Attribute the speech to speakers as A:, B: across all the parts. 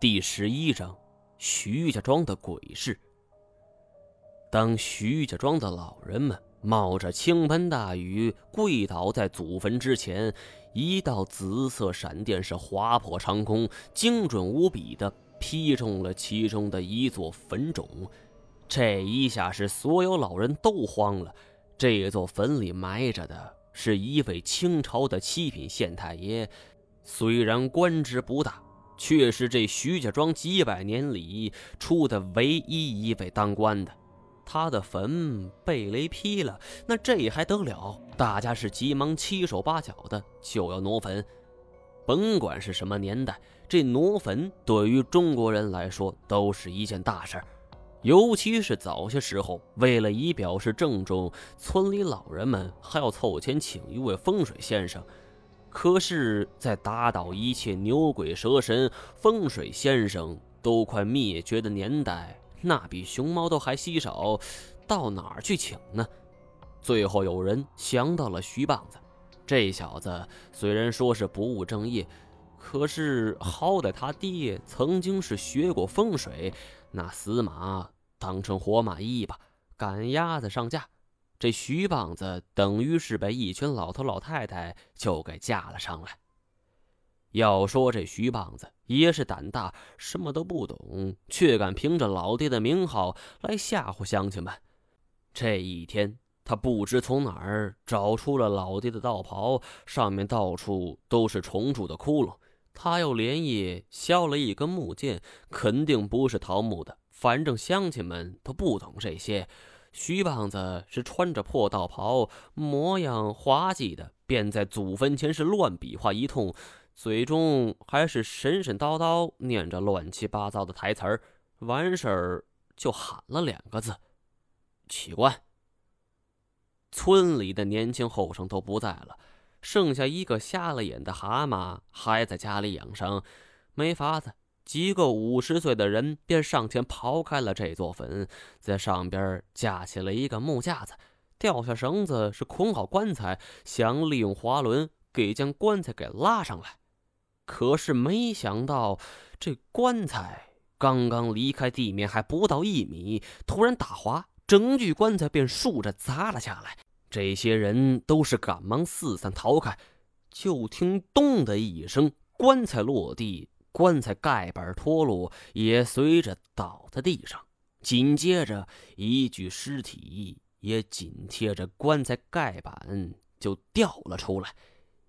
A: 第十一章：徐家庄的鬼事。当徐家庄的老人们冒着倾盆大雨跪倒在祖坟之前，一道紫色闪电是划破长空，精准无比的劈中了其中的一座坟冢。这一下是所有老人都慌了。这座坟里埋着的是一位清朝的七品县太爷，虽然官职不大，却是这徐家庄几百年里出的唯一一位当官的。他的坟被雷劈了，那这还得了？大家是急忙七手八脚的就要挪坟。甭管是什么年代，这挪坟对于中国人来说都是一件大事儿。尤其是早些时候，为了以表示郑重，村里老人们还要凑钱请一位风水先生。可是，在打倒一切牛鬼蛇神、风水先生都快灭绝的年代，那比熊猫都还稀少，到哪儿去请呢？最后有人想到了徐棒子，这小子虽然说是不务正业，可是好歹他爹曾经是学过风水。那死马当成活马医吧，赶鸭子上架。这徐棒子等于是被一群老头老太太就给架了上来。要说这徐棒子也是胆大，什么都不懂，却敢凭着老爹的名号来吓唬乡亲们。这一天，他不知从哪儿找出了老爹的道袍，上面到处都是虫蛀的窟窿。他又连夜削了一根木剑，肯定不是桃木的。反正乡亲们都不懂这些。徐棒子是穿着破道袍，模样滑稽的，便在祖坟前是乱比划一通，嘴中还是神神叨叨念着乱七八糟的台词儿。完事儿就喊了两个字：“起棺。”村里的年轻后生都不在了。剩下一个瞎了眼的蛤蟆还在家里养伤，没法子，几个五十岁的人便上前刨开了这座坟，在上边架起了一个木架子，掉下绳子是捆好棺材，想利用滑轮给将棺材给拉上来。可是没想到，这棺材刚刚离开地面还不到一米，突然打滑，整具棺材便竖着砸了下来。这些人都是赶忙四散逃开，就听“咚”的一声，棺材落地，棺材盖板脱落，也随着倒在地上。紧接着，一具尸体也紧贴着棺材盖板就掉了出来。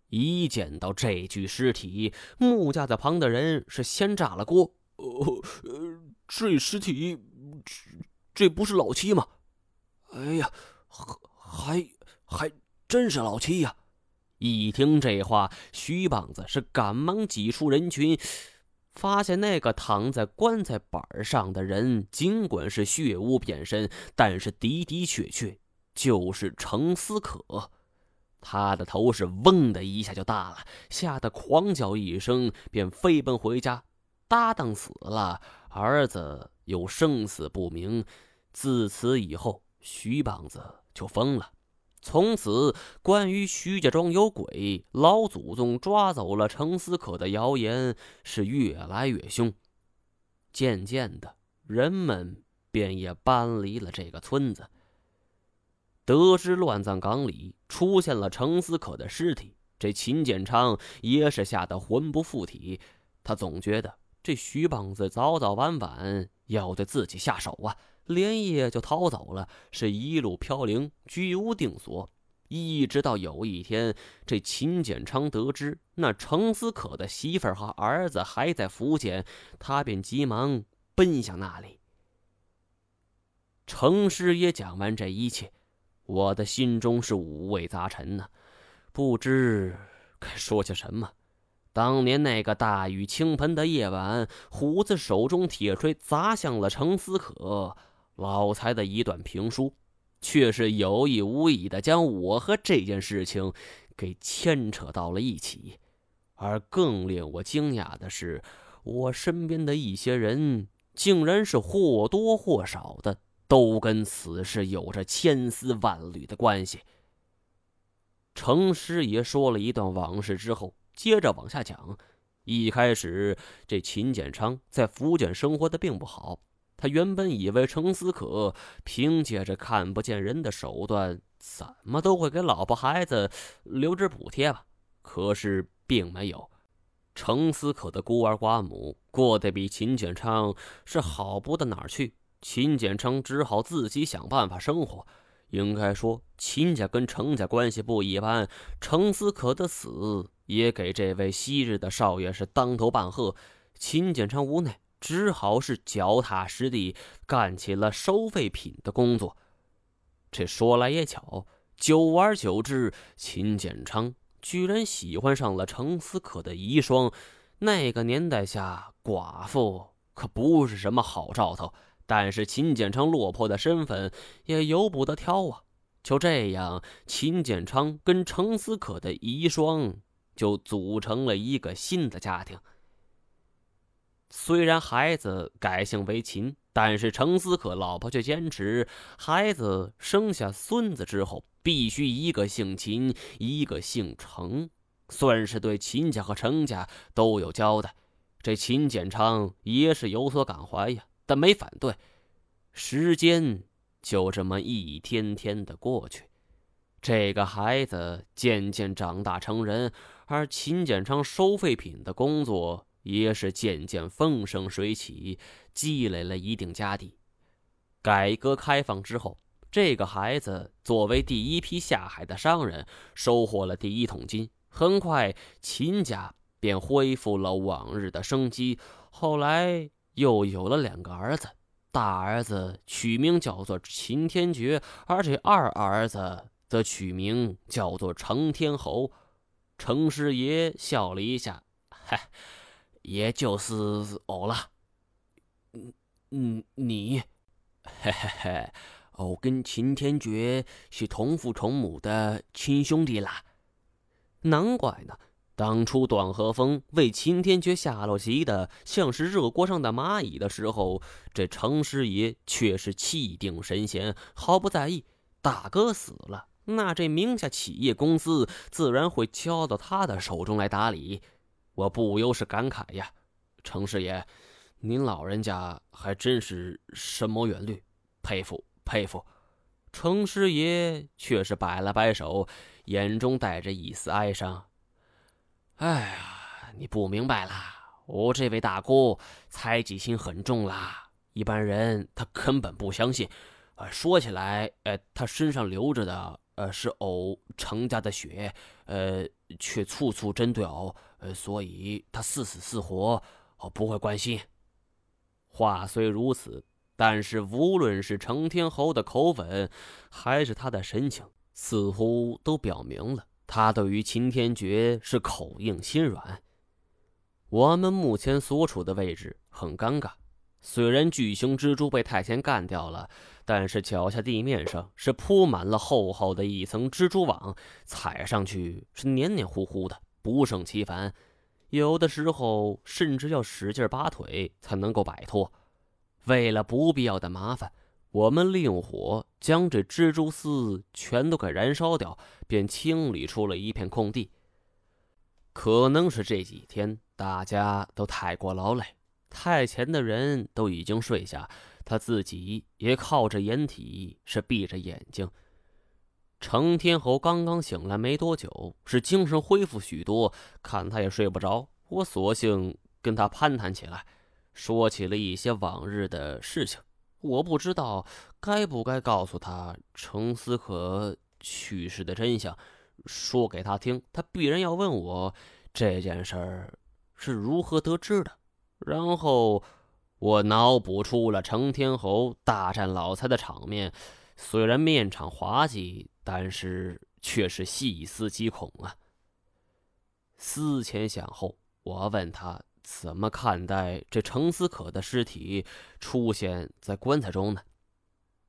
A: 一见到这具尸体，木架子旁的人是先炸了锅：“哦，这尸体，这这不是老七吗？哎呀！”还还真是老七呀！一听这话，徐棒子是赶忙挤出人群，发现那个躺在棺材板上的人，尽管是血污遍身，但是的的确确就是程思可。他的头是嗡的一下就大了，吓得狂叫一声，便飞奔回家。搭档死了，儿子又生死不明。自此以后，徐棒子。就疯了。从此，关于徐家庄有鬼、老祖宗抓走了程思可的谣言是越来越凶。渐渐的，人们便也搬离了这个村子。得知乱葬岗里出现了程思可的尸体，这秦建昌也是吓得魂不附体。他总觉得这徐棒子早早晚晚要对自己下手啊。连夜就逃走了，是一路飘零，居无定所。一直到有一天，这秦建昌得知那程思可的媳妇儿和儿子还在福建，他便急忙奔向那里。程师爷讲完这一切，我的心中是五味杂陈呐，不知该说些什么。当年那个大雨倾盆的夜晚，虎子手中铁锤砸向了程思可。老财的一段评书，却是有意无意的将我和这件事情给牵扯到了一起。而更令我惊讶的是，我身边的一些人，竟然是或多或少的都跟此事有着千丝万缕的关系。程师爷说了一段往事之后，接着往下讲。一开始，这秦建昌在福建生活的并不好。他原本以为程思可凭借着看不见人的手段，怎么都会给老婆孩子留点补贴吧。可是并没有。程思可的孤儿寡母过得比秦简昌是好不到哪儿去。秦简昌只好自己想办法生活。应该说，秦家跟程家关系不一般。程思可的死也给这位昔日的少爷是当头棒喝。秦简昌无奈。只好是脚踏实地干起了收废品的工作。这说来也巧，久而久之，秦建昌居然喜欢上了程思可的遗孀。那个年代下，寡妇可不是什么好兆头。但是秦建昌落魄的身份也由不得挑啊。就这样，秦建昌跟程思可的遗孀就组成了一个新的家庭。虽然孩子改姓为秦，但是程思可老婆却坚持，孩子生下孙子之后必须一个姓秦，一个姓程，算是对秦家和程家都有交代。这秦简昌也是有所感怀呀，但没反对。时间就这么一天天的过去，这个孩子渐渐长大成人，而秦简昌收废品的工作。也是渐渐风生水起，积累了一定家底。改革开放之后，这个孩子作为第一批下海的商人，收获了第一桶金。很快，秦家便恢复了往日的生机。后来又有了两个儿子，大儿子取名叫做秦天觉，而这二儿子则取名叫做程天侯。程师爷笑了一下，嗨。也就是我了，嗯嗯，你，嘿嘿嘿，我跟秦天觉是同父同母的亲兄弟啦。难怪呢，当初段和风为秦天觉下了棋的像是热锅上的蚂蚁的时候，这程师爷却是气定神闲，毫不在意。大哥死了，那这名下企业公司自然会交到他的手中来打理。我不由是感慨呀，程师爷，您老人家还真是深谋远虑，佩服佩服。程师爷却是摆了摆手，眼中带着一丝哀伤。哎呀，你不明白啦，我这位大哥猜忌心很重啦，一般人他根本不相信。呃，说起来，呃，他身上流着的。呃，是偶程家的血，呃，却处处针对偶，所以他是死是活，我不会关心。话虽如此，但是无论是程天侯的口吻，还是他的神情，似乎都表明了他对于秦天觉是口硬心软。我们目前所处的位置很尴尬。虽然巨型蜘蛛被太监干掉了，但是脚下地面上是铺满了厚厚的一层蜘蛛网，踩上去是黏黏糊糊的，不胜其烦。有的时候甚至要使劲拔腿才能够摆脱。为了不必要的麻烦，我们利用火将这蜘蛛丝全都给燃烧掉，便清理出了一片空地。可能是这几天大家都太过劳累。太前的人都已经睡下，他自己也靠着掩体，是闭着眼睛。程天侯刚刚醒来没多久，是精神恢复许多，看他也睡不着，我索性跟他攀谈起来，说起了一些往日的事情。我不知道该不该告诉他程思可去世的真相，说给他听，他必然要问我这件事儿是如何得知的。然后，我脑补出了程天侯大战老财的场面，虽然面场滑稽，但是却是细思极恐啊。思前想后，我问他怎么看待这程思可的尸体出现在棺材中呢？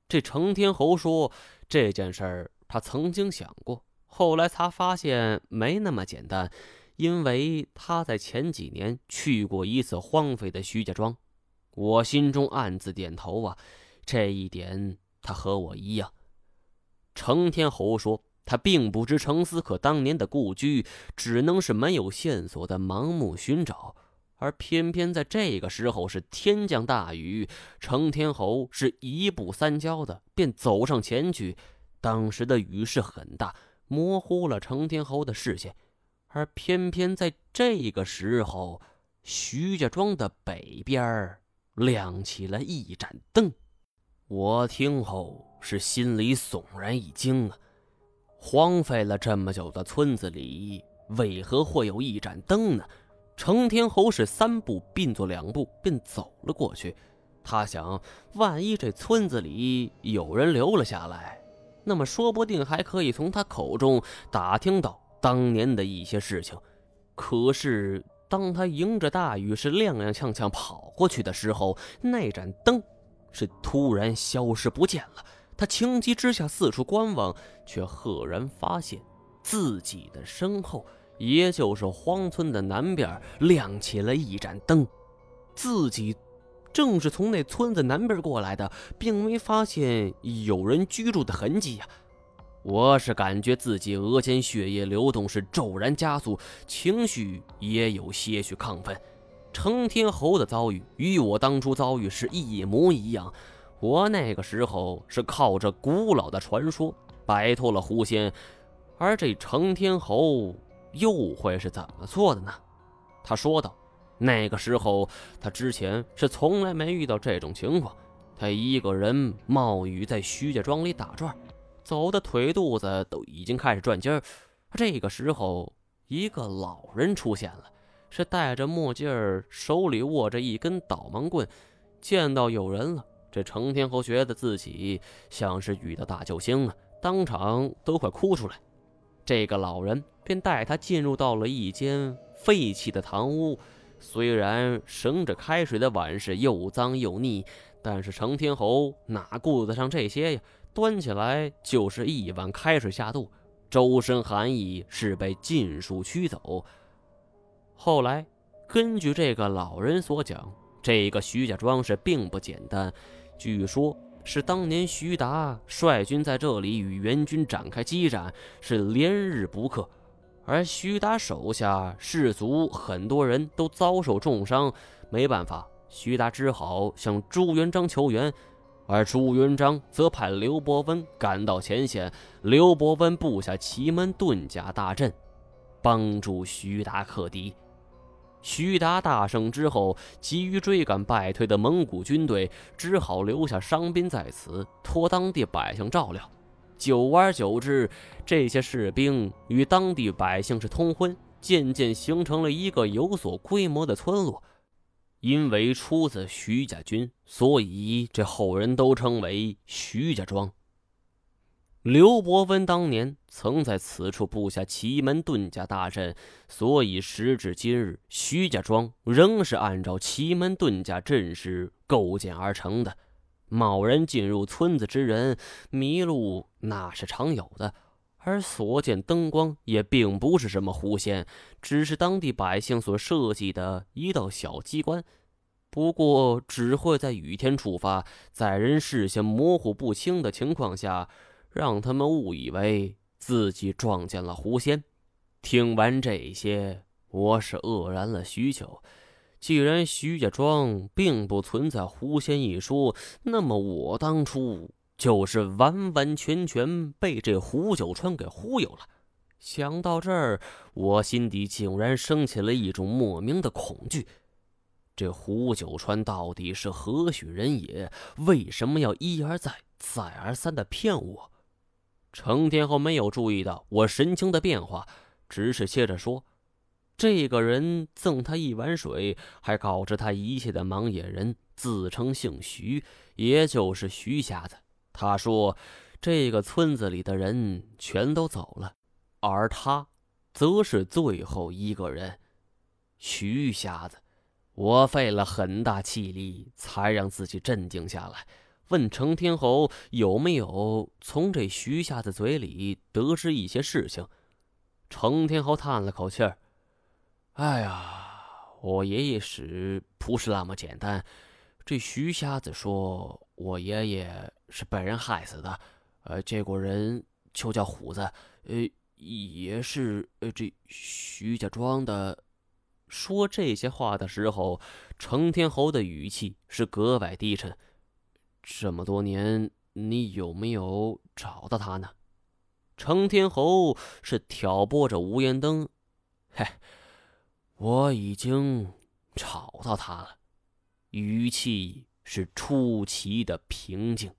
A: 这程天侯说，这件事儿他曾经想过，后来才发现没那么简单。因为他在前几年去过一次荒废的徐家庄，我心中暗自点头啊，这一点他和我一样。程天侯说，他并不知程思可当年的故居，只能是没有线索的盲目寻找。而偏偏在这个时候是天降大雨，程天侯是一步三焦的便走上前去。当时的雨势很大，模糊了程天侯的视线。而偏偏在这个时候，徐家庄的北边亮起了一盏灯。我听后是心里悚然一惊啊！荒废了这么久的村子里，为何会有一盏灯呢？程天侯是三步并作两步便走了过去。他想，万一这村子里有人留了下来，那么说不定还可以从他口中打听到当年的一些事情。可是，当他迎着大雨是踉踉跄跄跑过去的时候，那盏灯是突然消失不见了。他情急之下四处观望，却赫然发现自己的身后。也就是荒村的南边亮起了一盏灯，自己正是从那村子南边过来的，并没发现有人居住的痕迹呀。我是感觉自己额间血液流动是骤然加速，情绪也有些许亢奋。成天侯的遭遇与我当初遭遇是一模一样，我那个时候是靠着古老的传说摆脱了狐仙，而这成天侯。又会是怎么做的呢？他说道：“那个时候，他之前是从来没遇到这种情况。他一个人冒雨在徐家庄里打转，走的腿肚子都已经开始转筋儿。这个时候，一个老人出现了，是戴着墨镜，手里握着一根导盲棍。见到有人了，这程天侯觉得自己像是遇到大救星了，当场都快哭出来。这个老人。”便带他进入到了一间废弃的堂屋，虽然盛着开水的碗是又脏又腻，但是程天侯哪顾得上这些呀？端起来就是一碗开水下肚，周身寒意是被尽数驱走。后来，根据这个老人所讲，这个徐家庄是并不简单，据说是当年徐达率军在这里与援军展开激战，是连日不克。而徐达手下士卒很多人都遭受重伤，没办法，徐达只好向朱元璋求援，而朱元璋则派刘伯温赶到前线。刘伯温布下奇门遁甲大阵，帮助徐达克敌。徐达大胜之后，急于追赶败退的蒙古军队，只好留下伤兵在此，托当地百姓照料。久而久之，这些士兵与当地百姓是通婚，渐渐形成了一个有所规模的村落。因为出自徐家军，所以这后人都称为徐家庄。刘伯温当年曾在此处布下奇门遁甲大阵，所以时至今日，徐家庄仍是按照奇门遁甲阵势构建而成的。贸然进入村子之人迷路，那是常有的。而所见灯光也并不是什么狐仙，只是当地百姓所设计的一道小机关。不过，只会在雨天触发，在人视线模糊不清的情况下，让他们误以为自己撞见了狐仙。听完这些，我是愕然了许久。既然徐家庄并不存在狐仙一说，那么我当初就是完完全全被这胡九川给忽悠了。想到这儿，我心底竟然升起了一种莫名的恐惧。这胡九川到底是何许人也？为什么要一而再、再而三的骗我？程天后没有注意到我神情的变化，只是接着说。这个人赠他一碗水，还告知他一切的盲眼人自称姓徐，也就是徐瞎子。他说，这个村子里的人全都走了，而他，则是最后一个人。徐瞎子，我费了很大气力才让自己镇静下来，问程天侯有没有从这徐瞎子嘴里得知一些事情。程天侯叹了口气儿。哎呀，我爷爷死不是那么简单。这徐瞎子说我爷爷是被人害死的，呃，这个人就叫虎子，呃，也是呃这徐家庄的。说这些话的时候，程天侯的语气是格外低沉。这么多年，你有没有找到他呢？程天侯是挑拨着吴延登，嘿，我已经找到他了，语气是出奇的平静。